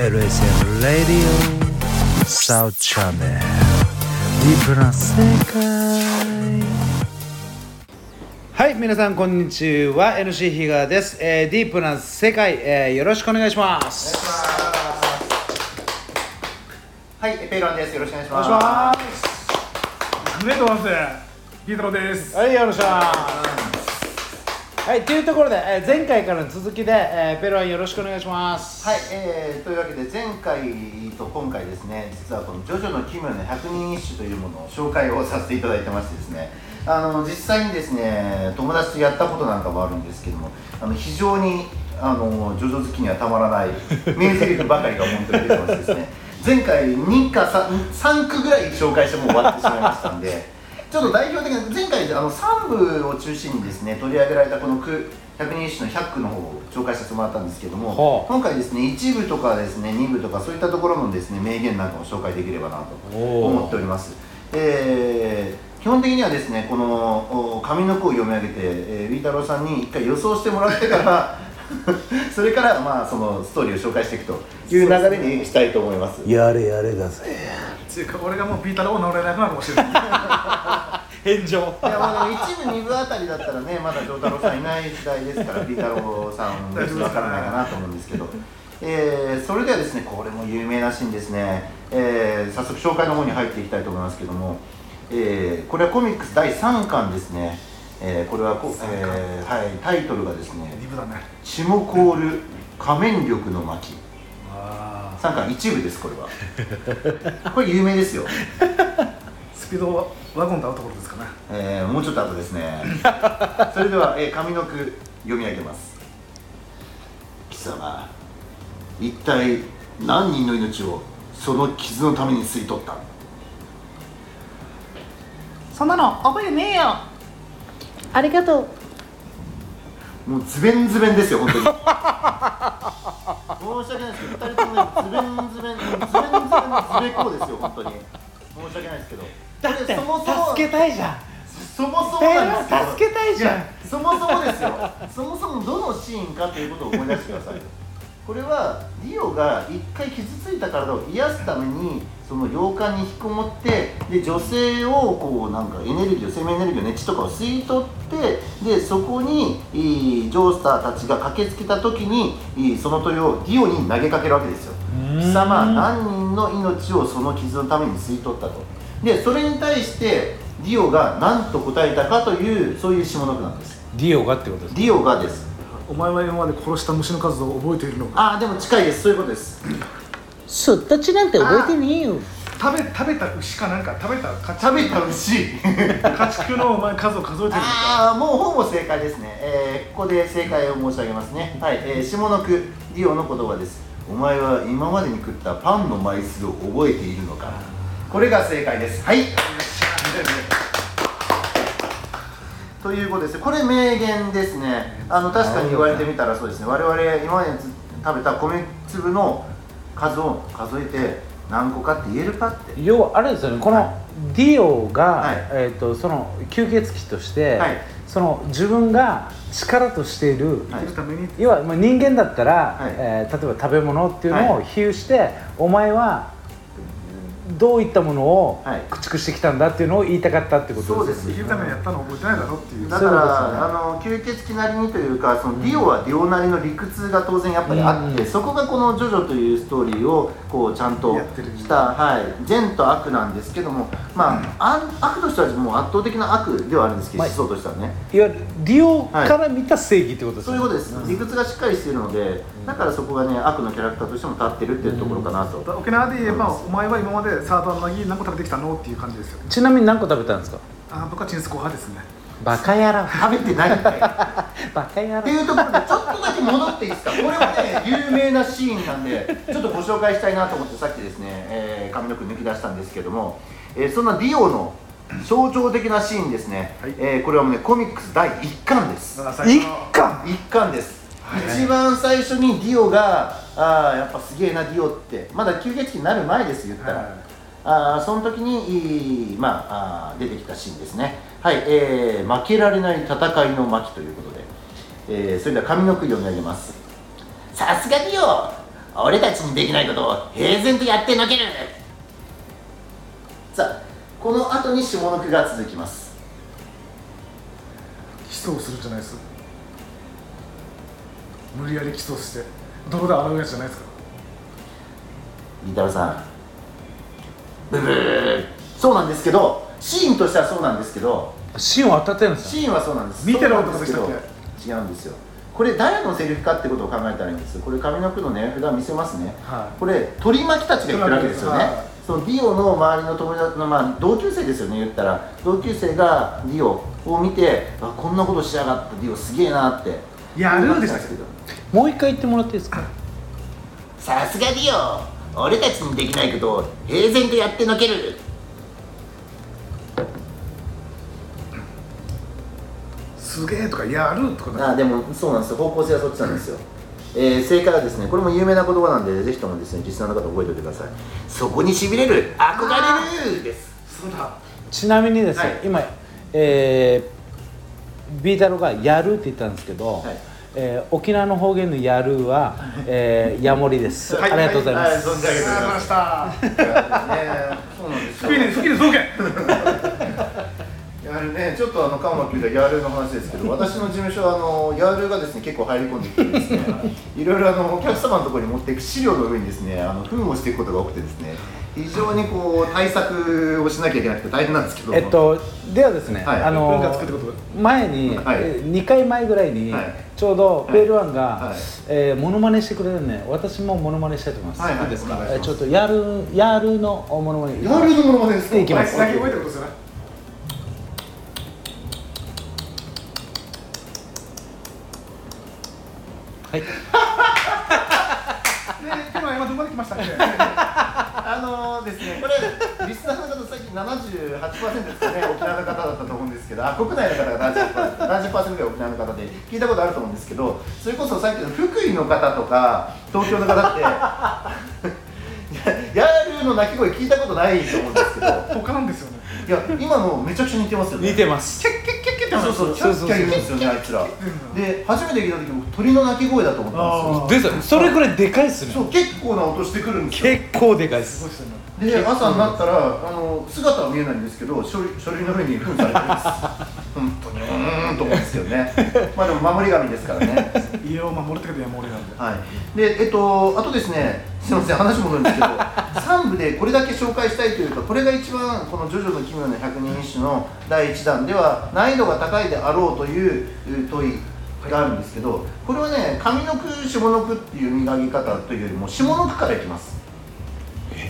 LSM Radio South Channel. ディープな世界はい皆さんこんにちは。NC 比嘉です、えー、ディープな世界、えー、よろしくお願いします。はい、ペイロンです。よろしくお願いしお願ます。いします。グレートワンスピートロです。はいよろしくはいというところで、えー、前回からの続きで、えー、ペロンよろしくお願いしますはい、えー、というわけで前回と今回ですね、実はこのジョジョの奇妙な百人一首というものを紹介をさせていただいてましてですね、あの実際にですね、友達とやったことなんかもあるんですけども、あの非常にあのジョジョ好きにはたまらない名台詞ばかりが本当に出てましてですね、前回2か 3, 3句ぐらい紹介してもう終わってしまいましたんで。ちょっと代表的な前回あの3部を中心にですね取り上げられたこの句百人一首の100句の方を紹介させてもらったんですけども、はあ今回ですね1部とかですね2部とかそういったところのですね名言なんかを紹介できればなと思っております。えー基本的にはですねこのお上の句を読み上げて、えー、ウィータローさんに一回予想してもらってから それからまあそのストーリーを紹介していくという流れにしたいと思います。やれやれだぜつうか俺がもうピータローを乗れなくなるかもしれない。返上。いやまあでも一部二部あたりだったらねまだ丈太郎さんいない時代ですからピータローさんですわからないかなと思うんですけど、えーそれではですねこれも有名なシーンですね、えー早速紹介の方に入っていきたいと思いますけども、えーこれはコミックス第3巻ですね、えーこれはこ、えーはい、タイトルがですねね。「血も凍る仮面力の巻」あ3巻一部ですこれはこれ有名ですよあ。スピードワゴンと会うところですかね。えーもうちょっと後ですね それでは、えー上の句読み上げます貴様一体何人の命をその傷のために吸い取った？そんなの覚えてねえよ。ありがとう。もうズベンズベンですよ本当に。申し訳ないですけど二人ともねズベンズベンズベンズベンのズベコーですよ本当に。申し訳ないですけど。だってこれそもそも助けたいじゃん。そもそもなんですよ。助けたいじゃん。やそもそもですよ。そもそもどのシーンかということを思い出してくださいこれはディオが一回傷ついた体を癒すためにその洋館に引きこもってで女性をこうなんかエネルギーを生命エネルギーの熱とかを吸い取ってでそこにいいジョースターたちが駆けつけた時にいいその問いをディオに投げかけるわけですよ。貴様何人の命をその傷のために吸い取ったと。でそれに対してディオが何と答えたかというそういう下の句なんです。ディオがってことですディオがです。お前は今まで殺した虫の数を覚えているのか？ああでも近いです。そういうことですすったちなんて覚えてねえよ。食べ食べた牛かなんか食べた家食べた牛。家畜のお前数を数えているのか。ああもうほぼ正解ですね、えーここで正解を申し上げますね。はい、えー下の句ディオの言葉です。お前は今までに食ったパンの枚数を覚えているのか。これが正解です。はい。ということです。これ名言ですね。あの確かに言われてみたらそうですね。我々今まで食べた米粒の数を数えて何個かって言えるかって。要はあれですよね。このディオが、はい。えー、とその吸血鬼として、はい。その自分が力としている、はい。要はまあ人間だったら、はい。えー例えば食べ物っていうのをはい。比喩して、お前はどういったものをはい。駆逐してきたんだっていうのを言いたかったってことそうです。ですよ生きるためにやったのを覚えてないだろっていう。だから、ねあの吸血鬼なりにというかそのディオはディオなりの理屈が当然やっぱりあって、うん。そこがこの「ジョジョ」というストーリーをこうちゃんとした、はい、善と悪なんですけどもまあ、あ悪としてはもう圧倒的な悪ではあるんですけど、まあ思想としてはね。いわゆるディオから見た正義ってことですよね、そういうことです、理屈がしっかりしているのでだからそこがね悪のキャラクターとしても立ってるっていうところかなと、沖縄で言えばお前は今までサーターアンダギー何個食べてきたの？っていう感じですよ。ちなみに何個食べたんですか？あ僕はチンスコ派ですね。バカ野郎。食べてないんだよ バカ野郎。っていうところでちょっとだけ戻っていいですか？これはね有名なシーンなんでちょっとご紹介したいなと思ってさっきですね、えー、髪の毛抜き出したんですけども、えーそんなディオの象徴的なシーンですね、はい。えーこれはもうねコミックス第1巻です。あ最初一の巻。1巻です、一番最初にディオがあーやっぱすげえなディオって。まだ吸血鬼になる前です言ったら、はいあーその時にまああー出てきたシーンですね。はい、えー負けられない戦いの巻ということで、えーそれでは上の句読み上げます。さすがディオ俺たちにできないことを平然とやってのける。さあこの後に下の句が続きます。キスをするんじゃないです。無理やりキスをして泥で洗うやつじゃないですか。り太郎さんブブーそうなんですけどシーンとしてはそうなんですけど芯を当たってるんですよ。シーンはそうなんです。見てるそうなんですけど違うんですよ。これ誰のセリフかってことを考えたらいいんです。これ上の句の値札見せますね。はい。これ取り巻きたちが言ってるわけですよね、はいそのディオの周りの友達の、まあ、同級生ですよね言ったら。同級生がディオを見てあこんなことしやがったディオすげえなって。やるんですけど。もう一回言ってもらっていいですか？さすがディオ俺たちにできないことを平然とやってのける。すげえとかやるとかねあでもそうなんですよ。方向性はそっちなんですよ、えー正解はですねこれも有名な言葉なんでぜひともですねリスナーの方覚えておいてください。そこにしびれる憧れるです。そうだ。ちなみにですね、はい。今、えー、ビータロが「やる」って言ったんですけど、はいえー沖縄の方言の「やるは」えー、ヤモリです、はい。ありがとうございます、はい存じ上げておりありがとうございそうなんですよ。好きに好きにそうけやはりね、ちょっとあのカンマ聞いたヤールの話ですけど、私の事務所はあのヤールがですね結構入り込んできてですね、いろいろあのお客様のところに持っていく資料の上にですね、あの糞をしていくことが多くてですね、非常にこう対策をしなきゃいけなくて大変なんですけど、えっとではですね、はい。あの文化作ってこと？前に、はい。えー2回前ぐらいに、はい。ちょうどペールワンが、はい。えーモノマネしてくれるんで私もモノマネしたいと思います、はいはい。いですかす。えーちょっとやるやるのモノマネ。ヤールのものまねですか？いきます。泣き声ってことですよねはい。で 今今どこまで来ましたっけ？あのですね、これ、リスナーの方、さっき78%ですかね、沖縄の方だったと思うんですけど、あ国内の方が 70%, 70ぐらい沖縄の方で、聞いたことあると思うんですけど、それこそさっきの福井の方とか、東京の方って、ヤールの鳴き声聞いたことないと思うんですけど、他なんですよね。いや、今のめちゃくちゃ似てますよね。似てます。キってそうそう、キャッキャ言うんですよね、あいつら。うんで、初めて聞いた時僕鳥の鳴き声だと思ったんですよ。それぐらいでかいっすね。そう、結構な音してくるんですよ。結構でかいっす。で朝になったらあの姿は見えないんですけど書類書類の上に封されてます 本当にうーんと思うんですけどね。まあでも守り神ですからね家を守るってことは山盛りなんではい。でえっとあとですねすいません話戻るんですけど 3部でこれだけ紹介したいというかこれが一番この「ジョジョの奇妙な百人一首」の第1弾では難易度が高いであろうというう問いがあるんですけどこれはね上の句下の句っていう磨き方というよりも下の句からいきます。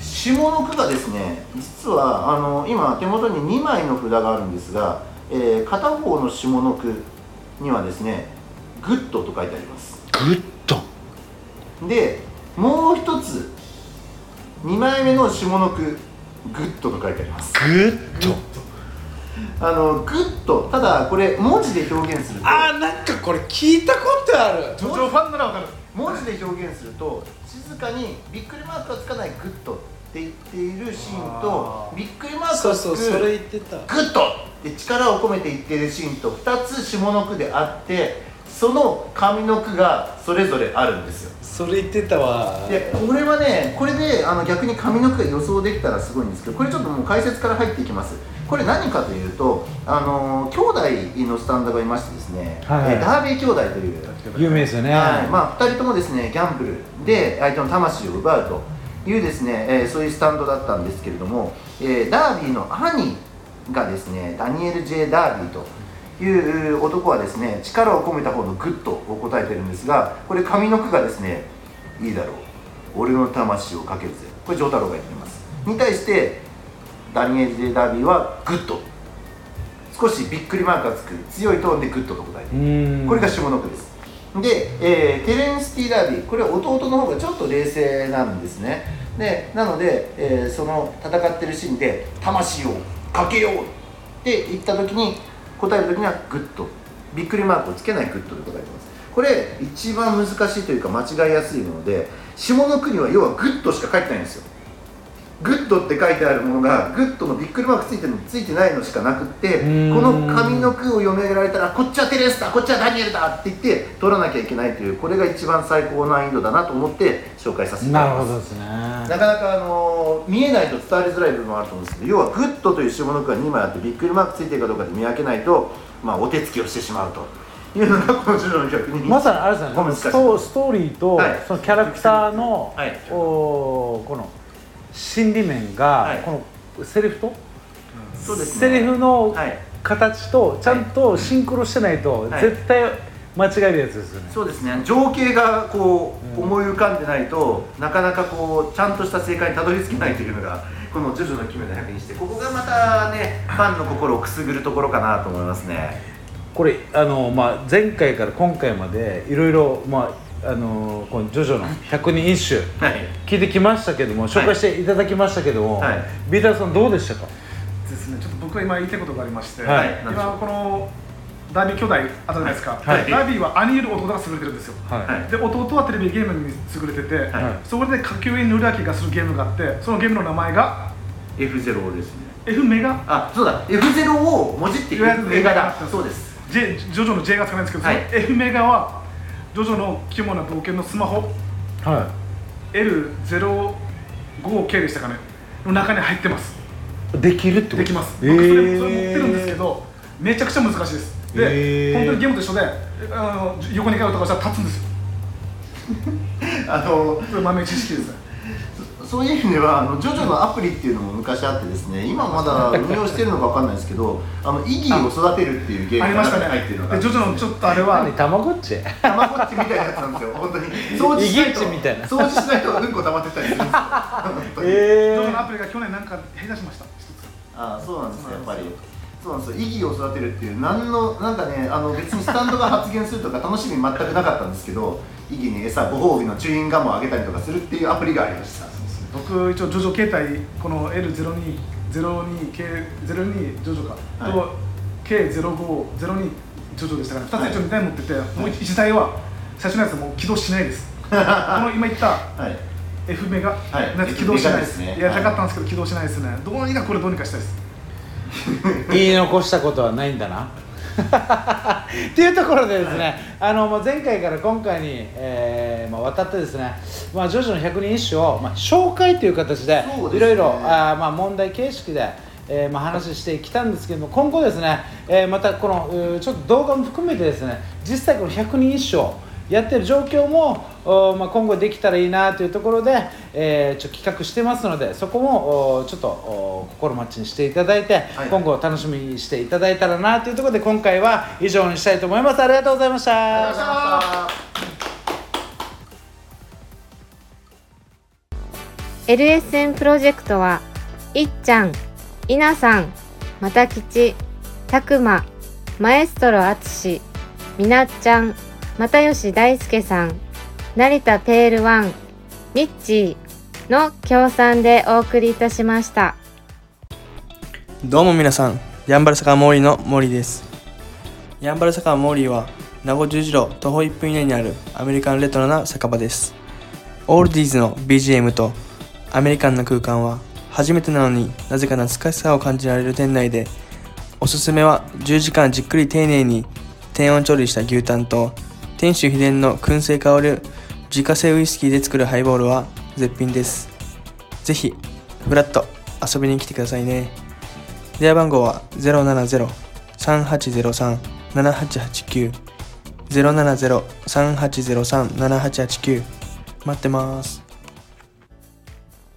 下の句がですね実はあの今手元に2枚の札があるんですが、えー片方の下の句にはですね「Good」と書いてあります。 Good でもう一つ2枚目の下の句「Good」と書いてあります。 Good あの Good ただこれ文字で表現するとあーなんかこれ聞いたことある。ジョジョファンならわかる。文字で表現すると静かにびっくりマークがつかない Good って言っているシーンとびっくりマークそうがつくそうそれ言ってた。 Good って力を込めて言っているシーンと2つ下の句であってその上の句がそれぞれあるんですよ。それ言ってたわ。でこれはねこれであの逆に上の句が予想できたらすごいんですけどこれちょっともう解説から入っていきます。これ何かというとあの兄弟のスタンドがいましてですね、はいはい。えダービー兄弟という有名ですよね、はい。まあ、2人ともですねギャンブルで相手の魂を奪うというですね、えーそういうスタンドだったんですけれども、えーダービーの兄がですねダニエル・ J・ ダービーという男はですね力を込めた方の Good を答えてるんですがこれ上の句がですねいいだろう。俺の魂をかけるぜ。これ承太郎が言っています。に対してダニエル・ J・ ダービーは Good 少しびっくりマークがつく強いトーンで Good と答えているこれが下の句です。で、えーテレンス・ T・ ダービー。これは弟の方がちょっと冷静なんですね。でなので、えーその戦ってるシーンで「魂をかけよう!」って言った時に答える時には Good。びっくりマークをつけない Good で答えてます。これ一番難しいというか間違いやすいもので下の句には要は Good しか書いてないんですよ。 Good って書いてあるものが Good のビックリマークついてるのついてないのしかなくってこん。の上の句を読められたらこっちはテレンスだこっちはダニエルだって言って取らなきゃいけないというこれが一番最高難易度だなと思って紹介させていただきます。なるほどですね。なかなか、あの見えないと伝わりづらい部分もあると思うんですけど要はグッドという下の句が2枚あってビックリマークついてるかどうかで見分けないと、まあ、お手つきをしてしまうと。いうのがこのジョジョの逆にまさにあれですね。ストストーリーと、はい。そのキャラクターの、はい。おーこの心理面が、はい。このセリフと、そうですね。セリフのはい形とちゃんとシンクロしてないと、はい。絶対間違えるやつですよね、そうですね。情景がこう、うん。思い浮かんでないとなかなかこうちゃんとした正解にたどり着けないというのがこの「ジョジョの奇妙な百人してここがまたねファンの心をくすぐるところかなと思いますね。これあの、まあ、前回から今回までいろいろ、まあ、あのこのジョジョの百人一首はい。聞いてきましたけども紹介していただきましたけども、はい。ビーターさんどうでしたか？ですね。ちょっと僕は今言いたいことがありまして、はい。今このダービー兄弟あったじゃないですか、はい。ダービーは兄いる弟が優れてるんですよ。はい、はい。で弟はテレビゲームに優れてて、はい。そこで下級院の浦木がするゲームがあってそのゲームの名前が F0 ですね。F メガ？あそうだ。F0 をもじっている映画だ。そうです。J ジョジョの J がつかないんですけど、はい。F メガはジョジョの奇妙な冒険のスマホ。は L05K でしたかね。の中に入ってます。い、できるってこと？できます、えー。僕それそれ持ってるんですけどめちゃくちゃ難しいです。で、えー。本当にゲームと一緒であの横に回るとかしたら立つんですよ。あの豆知識です。ねそういう意味ではあのジョジョのアプリっていうのも昔あってですね今まだ運用してるのかわかんないですけどあのイギーを育てるっていうゲームがありましたね。入ってるのがでジョジョのちょっとあれは何たまごっち。たまごっちみたいなやつなんですよ。本当に。掃除しないと掃除しないとうんこ溜まってったりするんですよ。本当に。ジョジョえのアプリが去年なんか減らしました一つ。あそうなんですねやっぱり。そうなんですよ。意義を育てるっていう何のなんかねあの別にスタンドが発言するとか楽しみ全くなかったんですけど意義に餌ご褒美のチューインガムをあげたりとかするっていうアプリがありました僕一応ジョジョ携帯この L0202K02 ジョジョか、はい。と K0502 ジョジョでしたから2つ一応2台持ってて、もう1台は最初のやつはもう起動しないです。この今言ったはい。F メガはい。のやつ起動しないです,、ね。やりたかったんですけど起動しないですね。どうにかこれどうにかしたいです。言い残したことはないんだな っていうところでですね、あのまあ、前回から今回に、えーまあ、渡ってですね、まあ、ジョジョの百人一首を、まあ、紹介という形でいろいろあー、まあ、問題形式で、えーまあ、話してきたんですけども今後ですね、えーまたこのちょっと動画も含めてですね実際この百人一首をやってる状況も、おまあ、今後できたらいいなというところで、えーちょっと企画してますのでそこもおちょっとお心待ちにしていただいて、はい。今後楽しみにしていただいたらなというところで今回は以上にしたいと思います。ありがとうございました。ありがとうございました LSN プロジェクトはいっちゃん、いなさん、またきち、たくま、マエストロあつし、みなっちゃん、又吉大輔さん、成田ペールワン、ミッチーの協賛でお送りいたしました。どうも皆さん、ヤンバル坂モーリーのモーリーです。ヤンバル坂モーリーは、名護十字路徒歩1分以内にあるアメリカンレトロな酒場です。オールディーズの BGM とアメリカンな空間は、初めてなのになぜか懐かしさを感じられる店内で、おすすめは10時間じっくり丁寧に低温調理した牛タンと、店主秘伝の燻製香る自家製ウイスキーで作るハイボールは絶品です。ぜひ、フラッと遊びに来てくださいね。電話番号は070-3803-7889 070-3803-7889待ってます。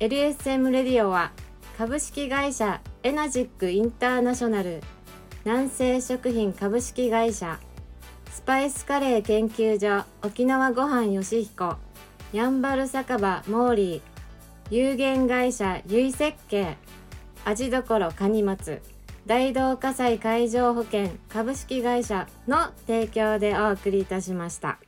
LSM レディオは株式会社エナジックインターナショナル南西食品株式会社スパイスカレー研究所沖縄ごはんよしひこやんばる酒場モーリー有限会社ゆい設計味どころかにまつ大同火災海上保険株式会社の提供でお送りいたしました。